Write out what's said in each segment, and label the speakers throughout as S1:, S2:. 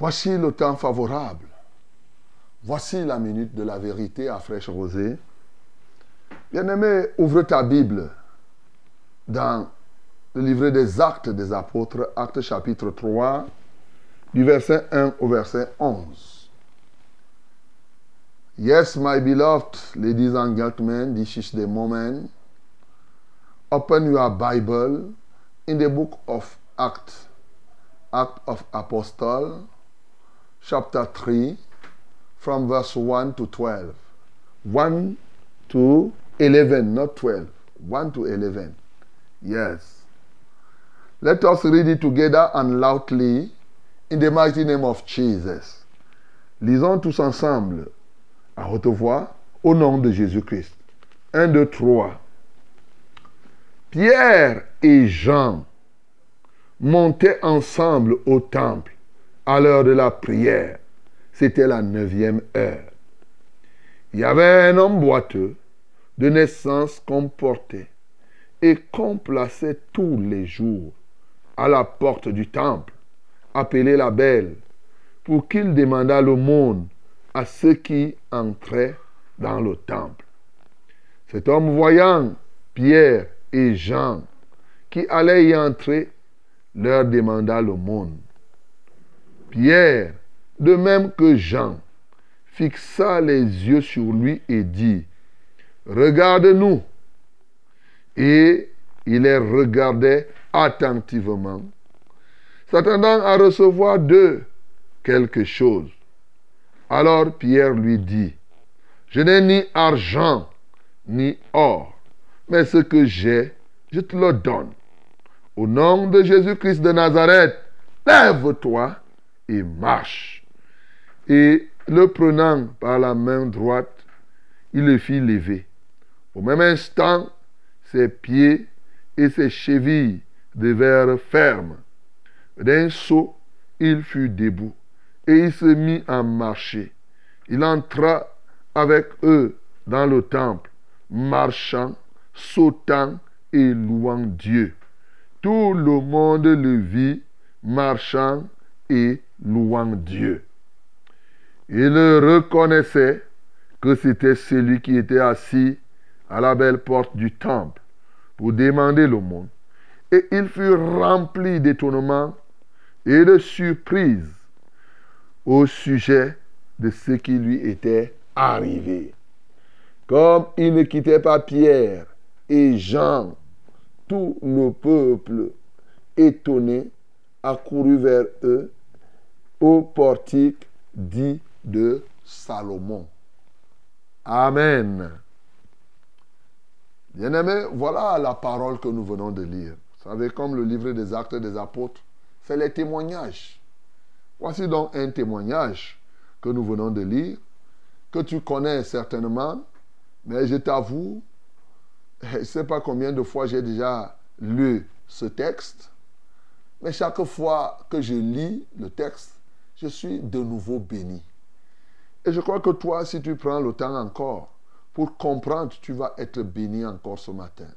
S1: Voici le temps favorable. Voici la minute de la vérité à fraîche rosée. Bien-aimé, ouvre ta Bible dans le livret des actes des apôtres, acte chapitre 3, du verset 1 au verset 11. Yes, my beloved ladies and gentlemen, this is the moment. Open your Bible in the book of Acts, Act of Apostle, chapter 3, from verse 1 to 12. 1 to 11, not 12. 1 to 11. Yes. Let us read it together and loudly in the mighty name of Jesus. Lisons tous ensemble à haute voix au nom de Jésus-Christ. 1, 2, 3. Pierre et Jean montaient ensemble au temple à l'heure de la prière. C'était la neuvième heure. Il y avait un homme boiteux de naissance qu'on portait et qu'on plaçait tous les jours à la porte du temple, appelé la belle, pour qu'il demandât l'aumône à ceux qui entraient dans le temple. Cet homme voyant Pierre et Jean qui allaient y entrer, leur demanda l'aumône. Pierre, de même que Jean, fixa les yeux sur lui et dit, Regarde-nous. Et il les regardait attentivement, s'attendant à recevoir d'eux quelque chose. Alors Pierre lui dit, Je n'ai ni argent ni or, mais ce que j'ai, je te le donne. Au nom de Jésus-Christ de Nazareth, lève-toi et marche. Et le prenant par la main droite, il le fit lever. Au même instant, ses pieds et ses chevilles devinrent fermes. D'un saut, il fut debout et il se mit à marcher. Il entra avec eux dans le temple, marchant, sautant et louant Dieu. Tout le monde le vit marchant et louant Dieu. Il reconnaissait que c'était celui qui était assis à la belle porte du temple pour demander l'aumône. Et il fut rempli d'étonnement et de surprise au sujet de ce qui lui était arrivé. Comme il ne quittait pas Pierre et Jean, tout le peuple étonné accourut vers eux au portique dit de Salomon. Amen. Bien-aimés, voilà la parole que nous venons de lire. Vous savez, comme le livre des actes des apôtres, c'est les témoignages. Voici donc un témoignage que nous venons de lire, que tu connais certainement, mais je t'avoue, je ne sais pas combien de fois j'ai déjà lu ce texte, mais chaque fois que je lis le texte, je suis de nouveau béni. Et je crois que toi, si tu prends le temps encore pour comprendre, tu vas être béni encore ce matin.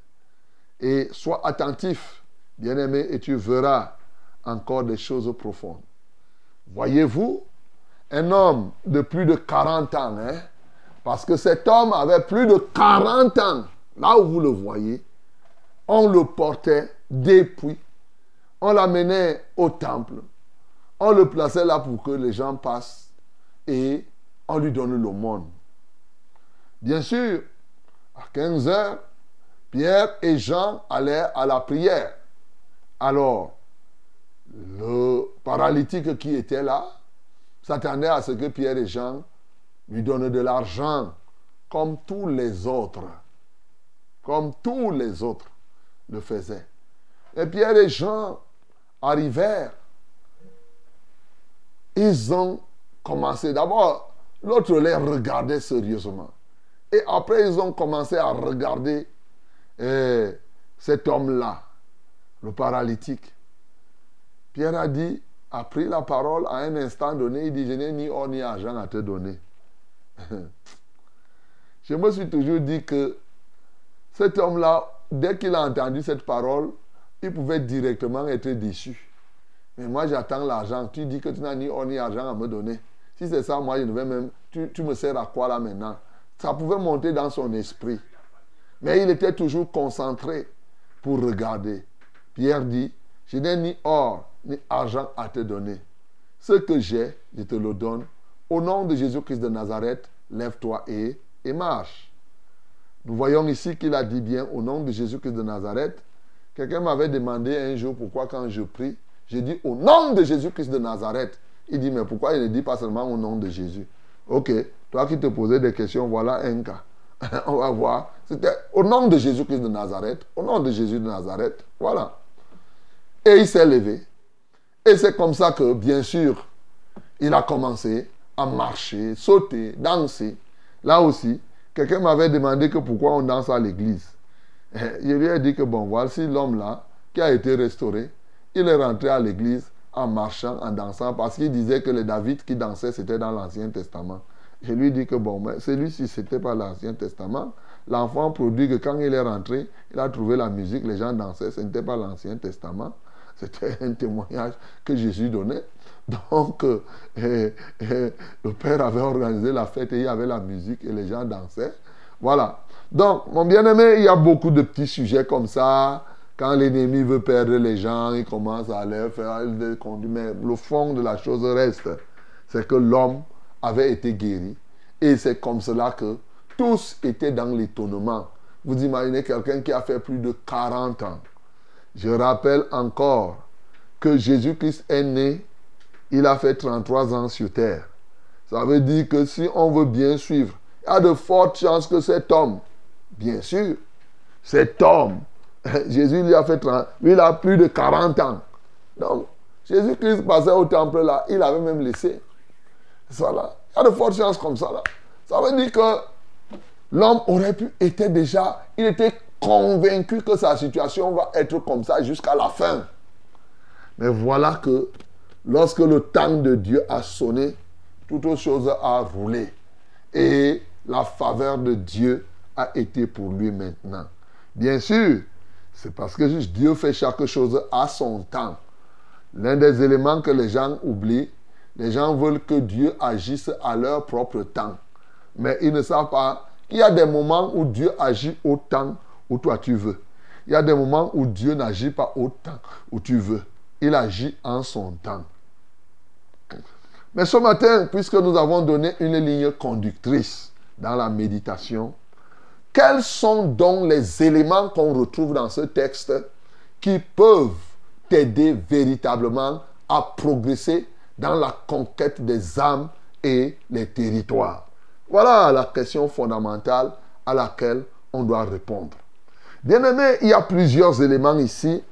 S1: Et sois attentif, bien-aimé, et tu verras encore des choses profondes. Voyez-vous, un homme de plus de 40 ans, hein, parce que cet homme avait plus de 40 ans, là où vous le voyez, on le portait depuis, on l'amenait au temple, on le plaçait là pour que les gens passent et on lui donne l'aumône. Bien sûr, à 15 heures, Pierre et Jean allaient à la prière. Alors, le paralytique qui était là s'attendait à ce que Pierre et Jean lui donnent de l'argent, comme tous les autres. Comme tous les autres le faisaient. Et Pierre et Jean arrivèrent. Ils ont commencé. D'abord, l'autre les regardait sérieusement. Et après, ils ont commencé à regarder eh, cet homme-là, le paralytique. Pierre a dit, a pris la parole à un instant donné, il dit, je n'ai ni or ni argent à te donner. je me suis toujours dit que cet homme-là, dès qu'il a entendu cette parole, il pouvait directement être déçu. Mais moi, j'attends l'argent. Tu dis que tu n'as ni or ni argent à me donner. Si c'est ça, moi, je ne vais même. Tu, tu me sers à quoi là maintenant? Ça pouvait monter dans son esprit. Mais il était toujours concentré pour regarder. Pierre dit Je n'ai ni or ni argent à te donner. Ce que j'ai, je te le donne. Au nom de Jésus-Christ de Nazareth, lève-toi et, et marche. Nous voyons ici qu'il a dit bien au nom de Jésus-Christ de Nazareth. Quelqu'un m'avait demandé un jour pourquoi quand je prie, j'ai dit au nom de Jésus-Christ de Nazareth. Il dit mais pourquoi il ne dit pas seulement au nom de Jésus? Ok, toi qui te posais des questions, voilà un cas. On va voir. C'était au nom de Jésus-Christ de Nazareth, au nom de Jésus de Nazareth. Voilà. Et il s'est levé. Et c'est comme ça que, bien sûr, il a commencé à marcher, sauter, danser. Là aussi, quelqu'un m'avait demandé que pourquoi on danse à l'église. Je lui ai dit que, bon, voici l'homme là qui a été restauré. Il est rentré à l'église en marchant, en dansant, parce qu'il disait que les David qui dansaient, c'était dans l'Ancien Testament. Je lui dit que, bon, mais celui-ci, c'était pas l'Ancien Testament. L'enfant produit que quand il est rentré, il a trouvé la musique, les gens dansaient, ce n'était pas l'Ancien Testament. C'était un témoignage que Jésus donnait. Donc, euh, le Père avait organisé la fête et il y avait la musique et les gens dansaient. Voilà. Donc, mon bien-aimé, il y a beaucoup de petits sujets comme ça. Quand l'ennemi veut perdre les gens, il commence à aller faire des conduits. Mais le fond de la chose reste, c'est que l'homme avait été guéri. Et c'est comme cela que tous étaient dans l'étonnement. Vous imaginez quelqu'un qui a fait plus de 40 ans je rappelle encore que Jésus-Christ est né, il a fait 33 ans sur terre. Ça veut dire que si on veut bien suivre, il y a de fortes chances que cet homme, bien sûr, cet homme, Jésus lui a fait 30, lui il a plus de 40 ans. Donc, Jésus-Christ passait au temple là, il avait même laissé. Voilà. Il y a de fortes chances comme ça là. Ça veut dire que l'homme aurait pu être déjà, il était convaincu que sa situation va être comme ça jusqu'à la fin. Mais voilà que lorsque le temps de Dieu a sonné, toute autre chose a roulé. Et la faveur de Dieu a été pour lui maintenant. Bien sûr, c'est parce que Dieu fait chaque chose à son temps. L'un des éléments que les gens oublient, les gens veulent que Dieu agisse à leur propre temps. Mais ils ne savent pas qu'il y a des moments où Dieu agit au temps où toi tu veux. Il y a des moments où Dieu n'agit pas autant où tu veux. Il agit en son temps. Mais ce matin, puisque nous avons donné une ligne conductrice dans la méditation, quels sont donc les éléments qu'on retrouve dans ce texte qui peuvent t'aider véritablement à progresser dans la conquête des âmes et les territoires? Voilà la question fondamentale à laquelle on doit répondre. Bien aimé, il y a plusieurs éléments ici.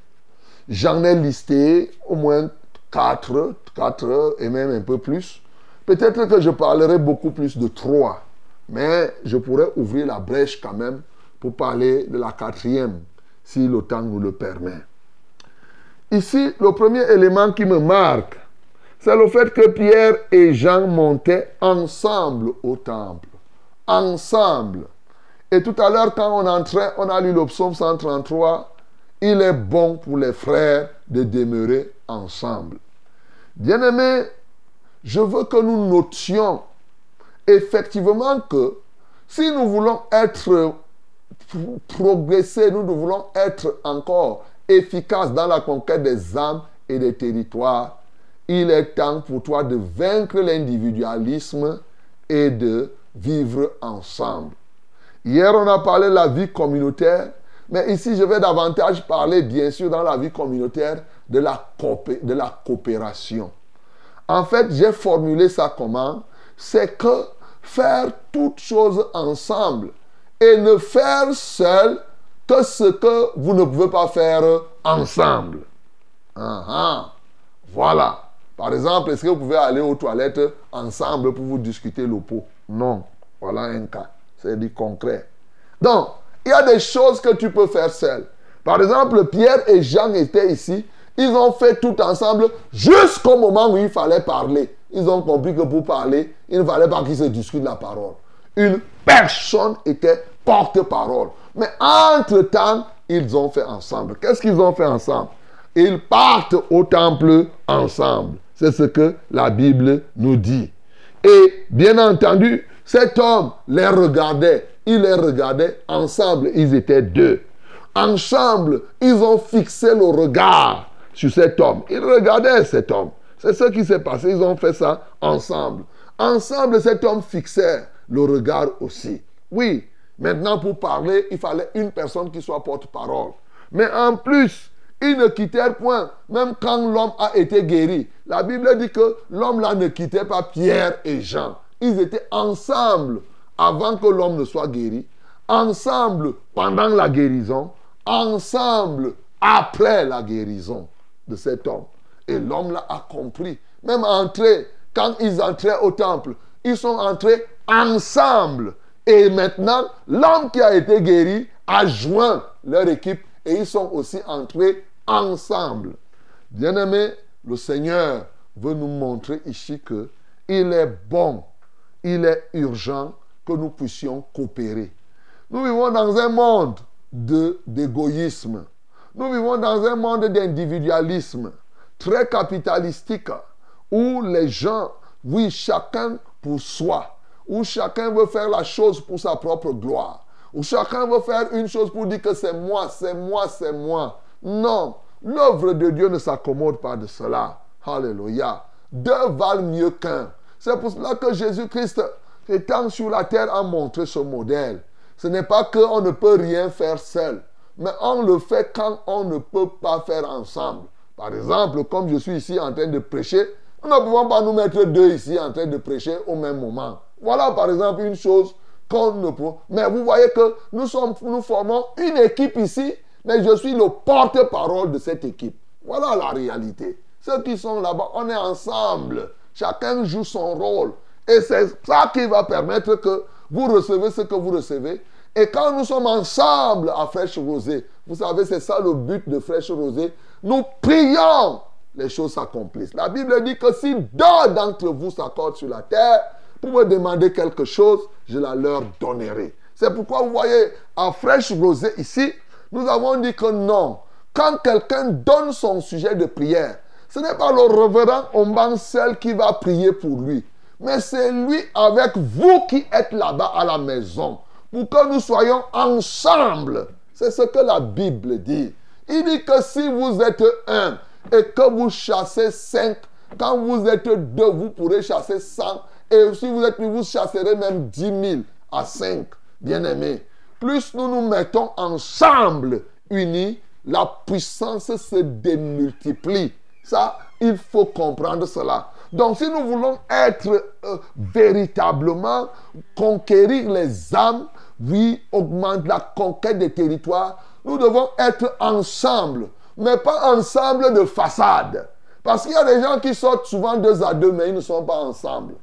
S1: J'en ai listé au moins quatre, quatre et même un peu plus. Peut-être que je parlerai beaucoup plus de trois, mais je pourrais ouvrir la brèche quand même pour parler de la quatrième, si le temps nous le permet. Ici, le premier élément qui me marque, c'est le fait que Pierre et Jean montaient ensemble au temple. Ensemble. Et tout à l'heure, quand on entrait, on a lu le psaume 133. Il est bon pour les frères de demeurer ensemble. Bien-aimés, je veux que nous notions effectivement que si nous voulons être progresser, nous voulons être encore efficaces dans la conquête des âmes et des territoires, il est temps pour toi de vaincre l'individualisme et de vivre ensemble. Hier, on a parlé de la vie communautaire, mais ici, je vais davantage parler, bien sûr, dans la vie communautaire, de la, de la coopération. En fait, j'ai formulé ça comment? C'est que faire toutes choses ensemble et ne faire seul que ce que vous ne pouvez pas faire ensemble. Ah, ah. Voilà. Par exemple, est-ce que vous pouvez aller aux toilettes ensemble pour vous discuter le pot? Non. Voilà un cas. C'est du concret. Donc, il y a des choses que tu peux faire seul. Par exemple, Pierre et Jean étaient ici. Ils ont fait tout ensemble jusqu'au moment où il fallait parler. Ils ont compris que pour parler, il ne fallait pas qu'ils se discutent la parole. Une personne était porte-parole. Mais entre-temps, ils ont fait ensemble. Qu'est-ce qu'ils ont fait ensemble? Ils partent au temple ensemble. C'est ce que la Bible nous dit. Et bien entendu, cet homme les regardait. Il les regardait ensemble. Ils étaient deux. Ensemble, ils ont fixé le regard sur cet homme. Ils regardaient cet homme. C'est ce qui s'est passé. Ils ont fait ça ensemble. Ensemble, cet homme fixait le regard aussi. Oui, maintenant pour parler, il fallait une personne qui soit porte-parole. Mais en plus, ils ne quittèrent point, même quand l'homme a été guéri. La Bible dit que l'homme là ne quittait pas Pierre et Jean. Ils étaient ensemble avant que l'homme ne soit guéri, ensemble pendant la guérison, ensemble après la guérison de cet homme. Et l'homme là a compris. Même entré, quand ils entraient au temple, ils sont entrés ensemble. Et maintenant, l'homme qui a été guéri a joint leur équipe et ils sont aussi entrés ensemble. Bien-aimé, le Seigneur veut nous montrer ici que il est bon, il est urgent que nous puissions coopérer. Nous vivons dans un monde d'égoïsme. Nous vivons dans un monde d'individualisme très capitalistique où les gens, oui, chacun pour soi, où chacun veut faire la chose pour sa propre gloire, où chacun veut faire une chose pour dire que c'est moi, c'est moi, c'est moi. Non, l'œuvre de Dieu ne s'accommode pas de cela. Alléluia. Deux valent mieux qu'un. C'est pour cela que Jésus-Christ, étant sur la terre, a montré ce modèle. Ce n'est pas qu'on ne peut rien faire seul, mais on le fait quand on ne peut pas faire ensemble. Par exemple, comme je suis ici en train de prêcher, nous ne pouvons pas nous mettre deux ici en train de prêcher au même moment. Voilà par exemple une chose qu'on ne peut. Mais vous voyez que nous, sommes, nous formons une équipe ici, mais je suis le porte-parole de cette équipe. Voilà la réalité. Ceux qui sont là-bas, on est ensemble. Chacun joue son rôle. Et c'est ça qui va permettre que vous recevez ce que vous recevez. Et quand nous sommes ensemble à Fraîche Rosée, vous savez, c'est ça le but de Fraîche Rosée, nous prions, les choses s'accomplissent. La Bible dit que si deux d'entre vous s'accordent sur la terre pour me demander quelque chose, je la leur donnerai. C'est pourquoi vous voyez, à Fraîche Rosée ici, nous avons dit que non. Quand quelqu'un donne son sujet de prière, ce n'est pas le révérend Omban seul qui va prier pour lui, mais c'est lui avec vous qui êtes là-bas à la maison, pour que nous soyons ensemble. C'est ce que la Bible dit. Il dit que si vous êtes un et que vous chassez cinq, quand vous êtes deux, vous pourrez chasser cent. Et si vous êtes plus, vous chasserez même dix mille à cinq. Bien-aimés, plus nous nous mettons ensemble, unis, la puissance se démultiplie. Ça, il faut comprendre cela. Donc si nous voulons être euh, véritablement conquérir les âmes, oui, augmente la conquête des territoires, nous devons être ensemble, mais pas ensemble de façade. Parce qu'il y a des gens qui sortent souvent deux à deux, mais ils ne sont pas ensemble.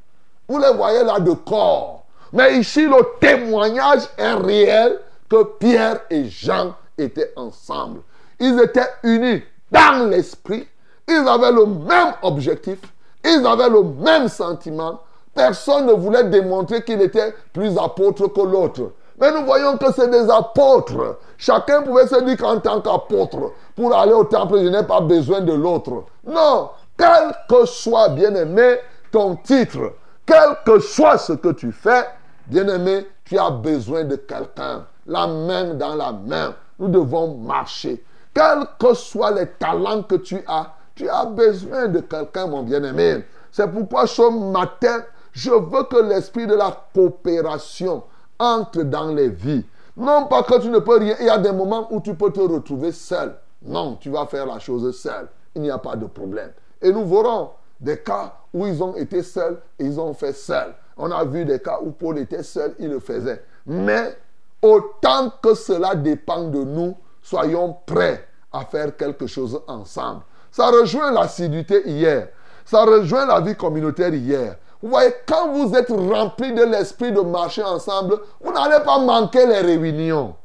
S1: Vous les voyez là de corps. Mais ici, le témoignage est réel que Pierre et Jean étaient ensemble. Ils étaient unis dans l'esprit. Ils avaient le même objectif. Ils avaient le même sentiment. Personne ne voulait démontrer qu'il était plus apôtre que l'autre. Mais nous voyons que c'est des apôtres. Chacun pouvait se dire qu'en tant qu'apôtre, pour aller au temple, je n'ai pas besoin de l'autre. Non, quel que soit, bien-aimé, ton titre, quel que soit ce que tu fais, bien-aimé, tu as besoin de quelqu'un. La main dans la main. Nous devons marcher. Quels que soient les talents que tu as, tu as besoin de quelqu'un, mon bien-aimé. C'est pourquoi ce matin, je veux que l'esprit de la coopération entre dans les vies. Non pas que tu ne peux rien. Il y a des moments où tu peux te retrouver seul. Non, tu vas faire la chose seul. Il n'y a pas de problème. Et nous verrons des cas où ils ont été seuls ils ont fait seul. On a vu des cas où Paul était seul, il le faisait. Mais autant que cela dépend de nous, soyons prêts à faire quelque chose ensemble. Ça rejoint l'assiduité hier. Ça rejoint la vie communautaire hier. Vous voyez, quand vous êtes rempli de l'esprit de marcher ensemble, vous n'allez pas manquer les réunions.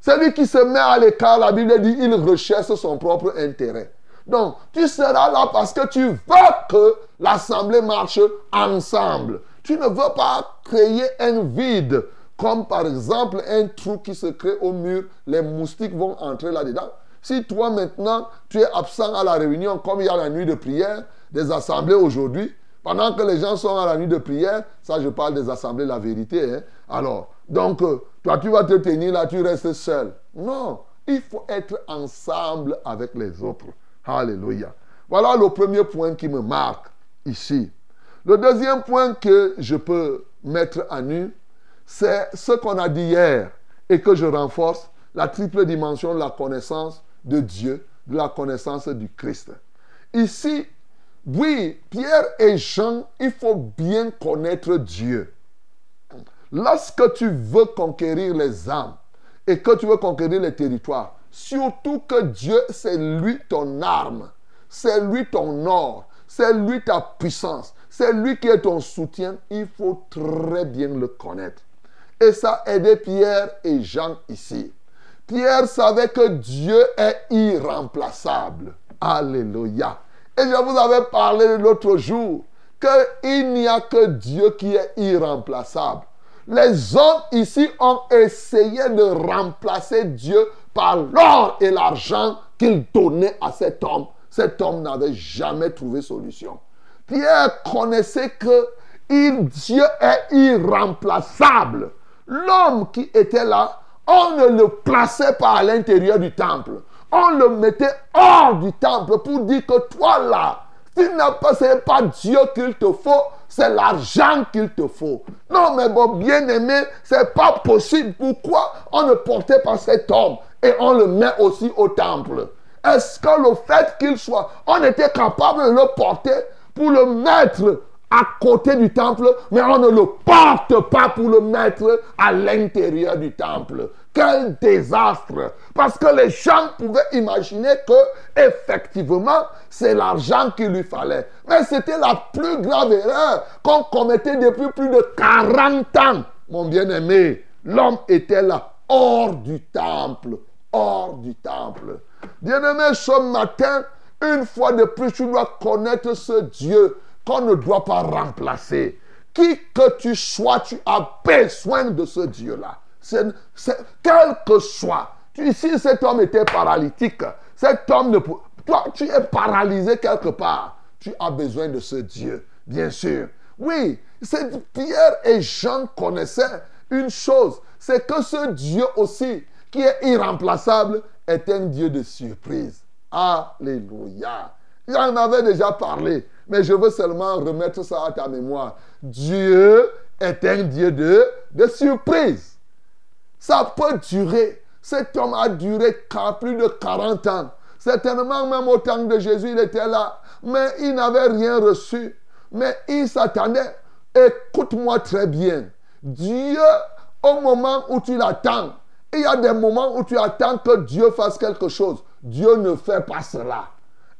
S1: Celui qui se met à l'écart, la Bible dit, il recherche son propre intérêt. Donc, tu seras là parce que tu veux que l'assemblée marche ensemble. Tu ne veux pas créer un vide, comme par exemple un trou qui se crée au mur, les moustiques vont entrer là-dedans. Si toi maintenant, tu es absent à la réunion, comme il y a la nuit de prière, des assemblées aujourd'hui, pendant que les gens sont à la nuit de prière, ça je parle des assemblées, la vérité. Hein. Alors, donc, euh, toi tu vas te tenir là, tu restes seul. Non, il faut être ensemble avec les autres. Alléluia. Voilà le premier point qui me marque ici. Le deuxième point que je peux mettre à nu, c'est ce qu'on a dit hier et que je renforce, la triple dimension de la connaissance de Dieu, de la connaissance du Christ. Ici, oui, Pierre et Jean, il faut bien connaître Dieu. Lorsque tu veux conquérir les âmes et que tu veux conquérir les territoires, surtout que Dieu, c'est lui ton arme, c'est lui ton or, c'est lui ta puissance, c'est lui qui est ton soutien, il faut très bien le connaître. Et ça a aidé Pierre et Jean ici. Pierre savait que Dieu est irremplaçable. Alléluia. Et je vous avais parlé l'autre jour qu'il n'y a que Dieu qui est irremplaçable. Les hommes ici ont essayé de remplacer Dieu par l'or et l'argent qu'ils donnaient à cet homme. Cet homme n'avait jamais trouvé solution. Pierre connaissait que Dieu est irremplaçable. L'homme qui était là, on ne le plaçait pas à l'intérieur du temple on le mettait hors du temple pour dire que toi là, tu n'as pas, ce n'est pas Dieu qu'il te faut, c'est l'argent qu'il te faut. Non, mais bon, bien aimé, c'est pas possible. Pourquoi on ne portait pas cet homme et on le met aussi au temple? Est-ce que le fait qu'il soit, on était capable de le porter pour le mettre à côté du temple, mais on ne le porte pas pour le mettre à l'intérieur du temple? Quel désastre Parce que les gens pouvaient imaginer que, effectivement, c'est l'argent qu'il lui fallait. Mais c'était la plus grave erreur qu'on commettait depuis plus de 40 ans. Mon bien-aimé, l'homme était là, hors du temple. Hors du temple. Bien-aimé, ce matin, une fois de plus, tu dois connaître ce Dieu qu'on ne doit pas remplacer. Qui que tu sois, tu as besoin de ce Dieu-là. Quel que soit. Si cet homme était paralytique, cet homme ne. Toi, tu es paralysé quelque part. Tu as besoin de ce Dieu, bien sûr. Oui, Pierre et Jean connaissaient une chose, c'est que ce Dieu aussi, qui est irremplaçable, est un Dieu de surprise. Alléluia. J'en avais déjà parlé mais je veux seulement remettre ça à ta mémoire. Dieu est un Dieu de, de surprise. Ça peut durer. Cet homme a duré plus de 40 ans. Certainement, même au temps de Jésus, il était là. Mais il n'avait rien reçu. Mais il s'attendait. Écoute-moi très bien. Dieu, au moment où tu l'attends, il y a des moments où tu attends que Dieu fasse quelque chose. Dieu ne fait pas cela.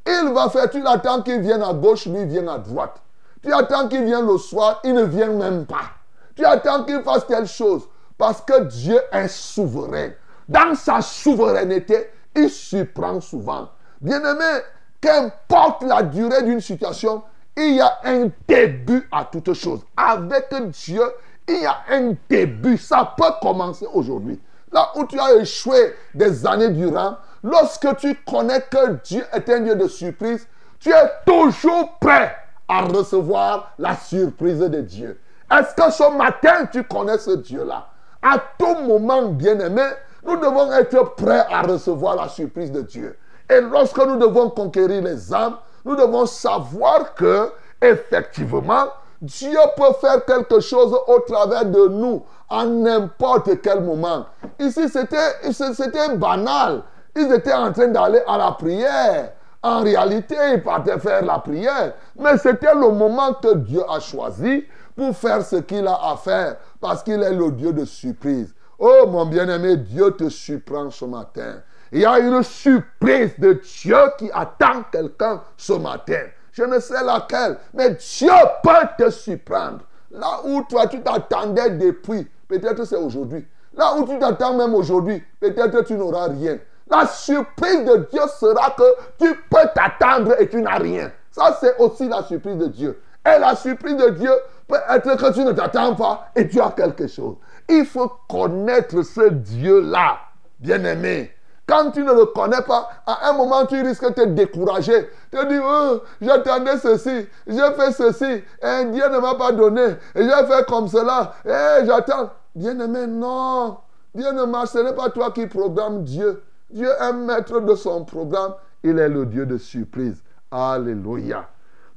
S1: Il va faire, tu l'attends qu'il vienne à gauche, lui vient à droite. Tu attends qu'il vienne le soir, il ne vient même pas. Tu attends qu'il fasse telle chose. Parce que Dieu est souverain. Dans sa souveraineté, il surprend souvent. Bien-aimé, qu'importe la durée d'une situation, il y a un début à toute chose. Avec Dieu, il y a un début. Ça peut commencer aujourd'hui. Là où tu as échoué des années durant, Lorsque tu connais que Dieu est un Dieu de surprise, tu es toujours prêt à recevoir la surprise de Dieu. Est-ce que ce matin, tu connais ce Dieu-là? À tout moment, bien-aimé, nous devons être prêts à recevoir la surprise de Dieu. Et lorsque nous devons conquérir les âmes, nous devons savoir que, effectivement, Dieu peut faire quelque chose au travers de nous à n'importe quel moment. Ici, c'était banal. Ils étaient en train d'aller à la prière. En réalité, ils partaient faire la prière. Mais c'était le moment que Dieu a choisi pour faire ce qu'il a à faire. Parce qu'il est le Dieu de surprise. Oh mon bien-aimé, Dieu te surprend ce matin. Il y a une surprise de Dieu qui attend quelqu'un ce matin. Je ne sais laquelle, mais Dieu peut te surprendre. Là où toi tu t'attendais depuis, peut-être c'est aujourd'hui. Là où tu t'attends même aujourd'hui, peut-être tu n'auras rien. La surprise de Dieu sera que tu peux t'attendre et tu n'as rien. Ça, c'est aussi la surprise de Dieu. Et la surprise de Dieu peut être que tu ne t'attends pas et tu as quelque chose. Il faut connaître ce Dieu-là, bien-aimé. Quand tu ne le connais pas, à un moment, tu risques de te décourager. Tu te dis, oh, j'attendais ceci, j'ai fait ceci, et Dieu ne m'a pas donné, et j'ai fait comme cela, et j'attends. Bien-aimé, non. Dieu ne marche, ce n'est pas toi qui programme Dieu. Dieu est maître de son programme. Il est le Dieu de surprise. Alléluia.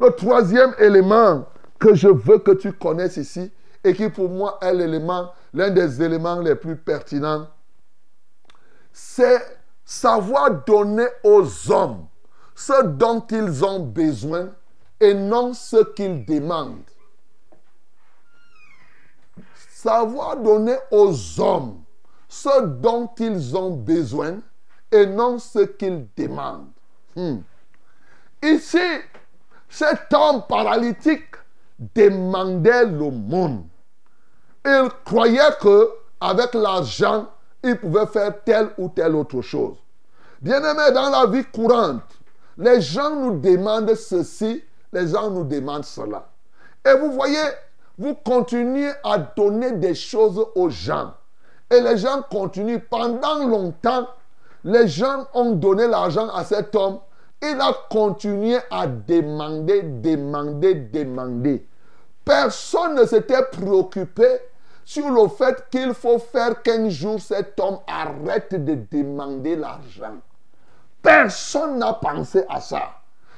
S1: Le troisième élément que je veux que tu connaisses ici, et qui pour moi est l'élément, l'un des éléments les plus pertinents, c'est savoir donner aux hommes ce dont ils ont besoin et non ce qu'ils demandent. Savoir donner aux hommes ce dont ils ont besoin et non ce qu'ils demandent. Hmm. Ici, cet homme paralytique demandait le monde. Il croyait que avec l'argent, il pouvait faire telle ou telle autre chose. Bien-aimé, dans la vie courante, les gens nous demandent ceci, les gens nous demandent cela. Et vous voyez, vous continuez à donner des choses aux gens. Et les gens continuent. Pendant longtemps, les gens ont donné l'argent à cet homme. Il a continué à demander, demander, demander. Personne ne s'était préoccupé sur le fait qu'il faut faire qu'un jour cet homme arrête de demander l'argent. Personne n'a pensé à ça.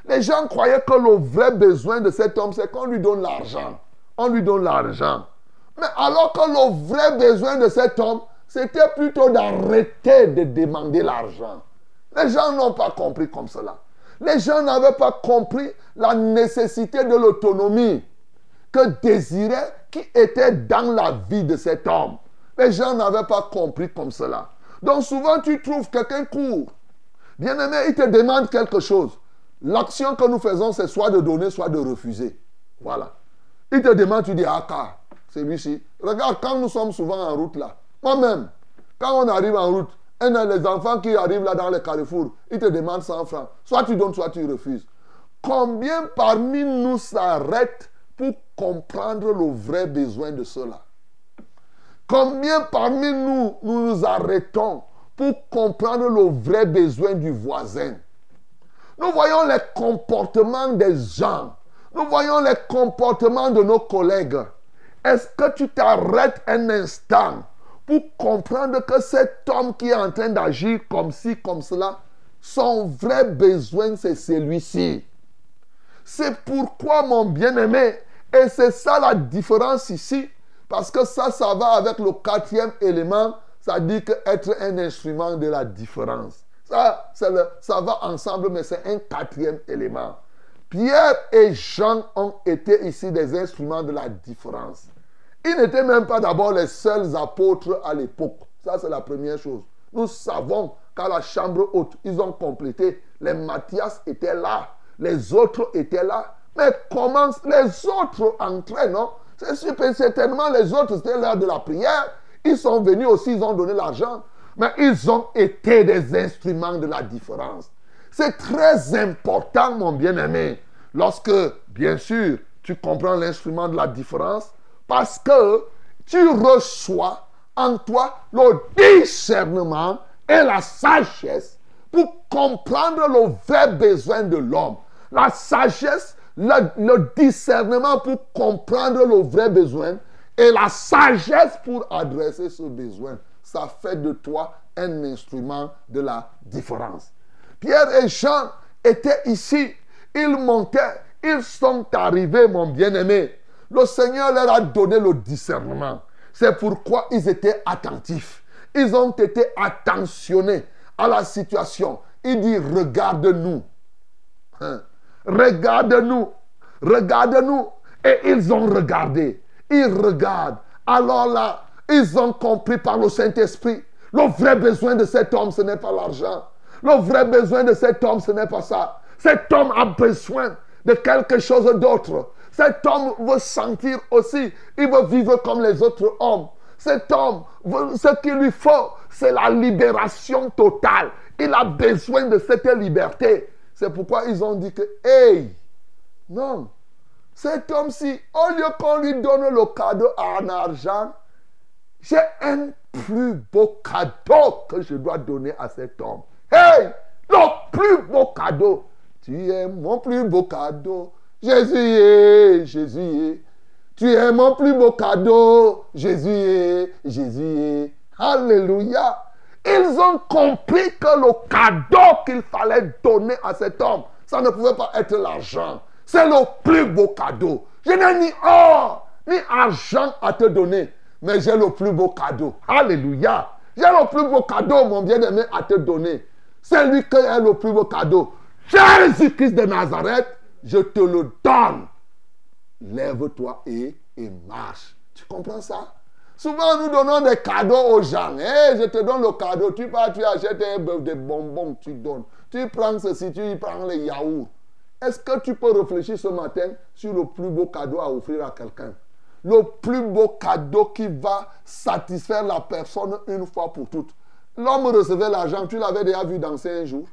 S1: Les gens croyaient que le vrai besoin de cet homme, c'est qu'on lui donne l'argent. On lui donne l'argent. Mais alors que le vrai besoin de cet homme, c'était plutôt d'arrêter de demander l'argent. Les gens n'ont pas compris comme cela. Les gens n'avaient pas compris la nécessité de l'autonomie que désirait qui était dans la vie de cet homme. Les gens n'avaient pas compris comme cela. Donc souvent tu trouves quelqu'un court. Bien aimé, il te demande quelque chose. L'action que nous faisons, c'est soit de donner, soit de refuser. Voilà. Il te demande, tu dis, ah, car, c'est lui-ci. Regarde, quand nous sommes souvent en route là, moi-même, quand on arrive en route, et les enfants qui arrivent là dans les carrefours, ils te demandent 100 francs. Soit tu donnes, soit tu refuses. Combien parmi nous s'arrêtent pour comprendre le vrai besoin de cela? Combien parmi nous, nous nous arrêtons pour comprendre le vrai besoin du voisin? Nous voyons les comportements des gens. Nous voyons les comportements de nos collègues. Est-ce que tu t'arrêtes un instant pour comprendre que cet homme qui est en train d'agir comme ci, comme cela, son vrai besoin, c'est celui-ci. C'est pourquoi, mon bien-aimé, et c'est ça la différence ici. Parce que ça, ça va avec le quatrième élément. Ça dit qu'être un instrument de la différence. Ça, ça va ensemble, mais c'est un quatrième élément. Pierre et Jean ont été ici des instruments de la différence. Ils n'étaient même pas d'abord les seuls apôtres à l'époque. Ça, c'est la première chose. Nous savons qu'à la chambre haute, ils ont complété. Les Matthias étaient là. Les autres étaient là. Mais comment les autres entraient, non? C'est certainement les autres, c'était l'heure de la prière. Ils sont venus aussi, ils ont donné l'argent. Mais ils ont été des instruments de la différence. C'est très important, mon bien-aimé, lorsque, bien sûr, tu comprends l'instrument de la différence, parce que tu reçois en toi le discernement et la sagesse pour comprendre le vrai besoin de l'homme. La sagesse le, discernement pour comprendre le vrai besoin et la sagesse pour adresser ce besoin. Ça fait de toi un instrument de la différence. Pierre et Jean étaient ici. Ils montaient. Ils sont arrivés, mon bien-aimé. Le Seigneur leur a donné le discernement. C'est pourquoi ils étaient attentifs. Ils ont été attentionnés à la situation. Il dit, regarde-nous. Hein? Regarde-nous. Regarde-nous. Et ils ont regardé. Ils regardent. Alors là, ils ont compris par le Saint-Esprit. Le vrai besoin de cet homme, ce n'est pas l'argent. Le vrai besoin de cet homme, ce n'est pas ça. Cet homme a besoin de quelque chose d'autre. Cet homme veut sentir aussi. Il veut vivre comme les autres hommes. Cet homme, ce qu'il lui faut, c'est la libération totale. Il a besoin de cette liberté. C'est pourquoi ils ont dit que, hey, non, cet homme-ci, au lieu qu'on lui donne le cadeau en argent, j'ai un plus beau cadeau que je dois donner à cet homme. Hey, le plus beau cadeau. Tu es mon plus beau cadeau. Jésus est, Jésus est. Tu es mon plus beau cadeau. Jésus est, Jésus est. Alléluia. Ils ont compris que le cadeau qu'il fallait donner à cet homme, ça ne pouvait pas être l'argent. C'est le plus beau cadeau. Je n'ai ni or, ni argent à te donner, mais j'ai le plus beau cadeau. Alléluia. J'ai le plus beau cadeau, mon bien-aimé, à te donner. C'est lui qui est le plus beau cadeau. Jésus-Christ de Nazareth, je te le donne. Lève-toi et, et marche. Tu comprends ça? Souvent, nous donnons des cadeaux aux gens. Hey, je te donne le cadeau. Tu pars, tu achètes des bonbons, tu donnes. Tu prends ceci, tu prends les yaourts. Est-ce que tu peux réfléchir ce matin sur le plus beau cadeau à offrir à quelqu'un? Le plus beau cadeau qui va satisfaire la personne une fois pour toutes. L'homme recevait l'argent, tu l'avais déjà vu danser un jour.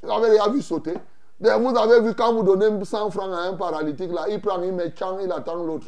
S1: Tu l'avais déjà vu sauter. Vous avez vu quand vous donnez 100 francs à un paralytique, là, il prend, il met il attend l'autre.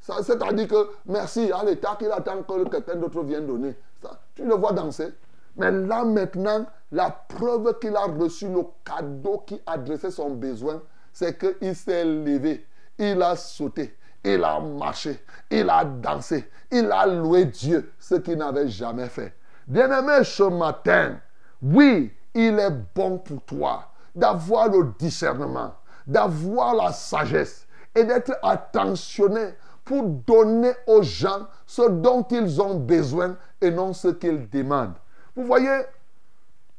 S1: C'est-à-dire que merci à l'État qu'il attend que quelqu'un d'autre vienne donner. Ça, tu le vois danser. Mais là maintenant, la preuve qu'il a reçu le cadeau qui adressait son besoin, c'est qu'il s'est levé, il a sauté, il a marché, il a dansé, il a loué Dieu, ce qu'il n'avait jamais fait. Bien-aimé, ce matin, oui, il est bon pour toi d'avoir le discernement, d'avoir la sagesse et d'être attentionné pour donner aux gens ce dont ils ont besoin et non ce qu'ils demandent. Vous voyez,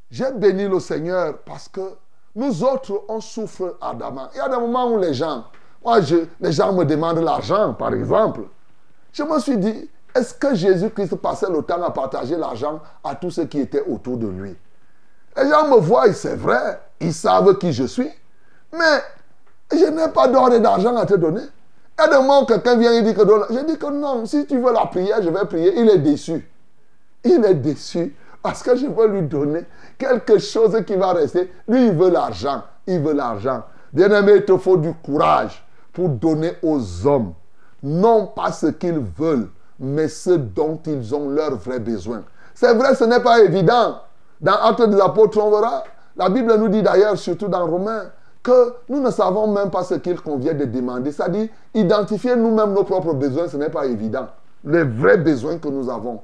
S1: j'ai béni le Seigneur parce que nous autres, on souffre ardemment. Il y a des moments où les gens, moi, les gens me demandent l'argent, par exemple. Je me suis dit, est-ce que Jésus-Christ passait le temps à partager l'argent à tous ceux qui étaient autour de lui? Les gens me voient, c'est vrai, ils savent qui je suis, mais je n'ai pas d'or et d'argent à te donner. Des moments où quelqu'un vient et dit que je dis que non, si tu veux la prière, je vais prier. Il est déçu. Il est déçu parce que je veux lui donner quelque chose qui va rester. Lui, il veut l'argent. Il veut l'argent. Bien-aimé, il te faut du courage pour donner aux hommes, non pas ce qu'ils veulent, mais ce dont ils ont leur vrai besoin. C'est vrai, ce n'est pas évident. Dans Actes des Apôtres, on verra. La Bible nous dit d'ailleurs, surtout dans Romains, que nous ne savons même pas ce qu'il convient de demander. C'est-à-dire, identifier nous-mêmes nos propres besoins, ce n'est pas évident. Les vrais besoins que nous avons.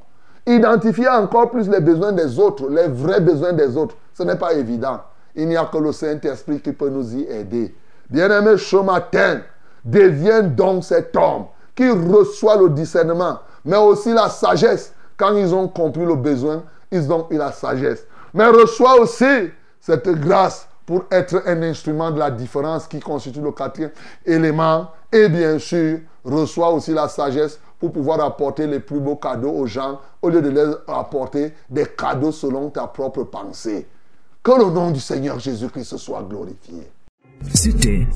S1: Identifier encore plus les besoins des autres, les vrais besoins des autres, ce n'est pas évident. Il n'y a que le Saint-Esprit qui peut nous y aider. Bien-aimé, ce matin, deviens donc cet homme qui reçoit le discernement, mais aussi la sagesse. Quand ils ont compris le besoin, ils ont eu la sagesse. Mais reçois aussi cette grâce pour être un instrument de la différence qui constitue le quatrième élément. Et bien sûr, reçoit aussi la sagesse pour pouvoir apporter les plus beaux cadeaux aux gens au lieu de leur apporter des cadeaux selon ta propre pensée. Que le nom du Seigneur Jésus-Christ soit glorifié.
S2: C'était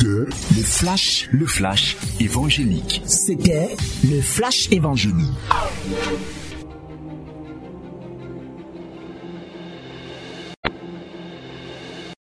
S2: le flash, le flash évangélique.
S3: C'était le flash évangélique.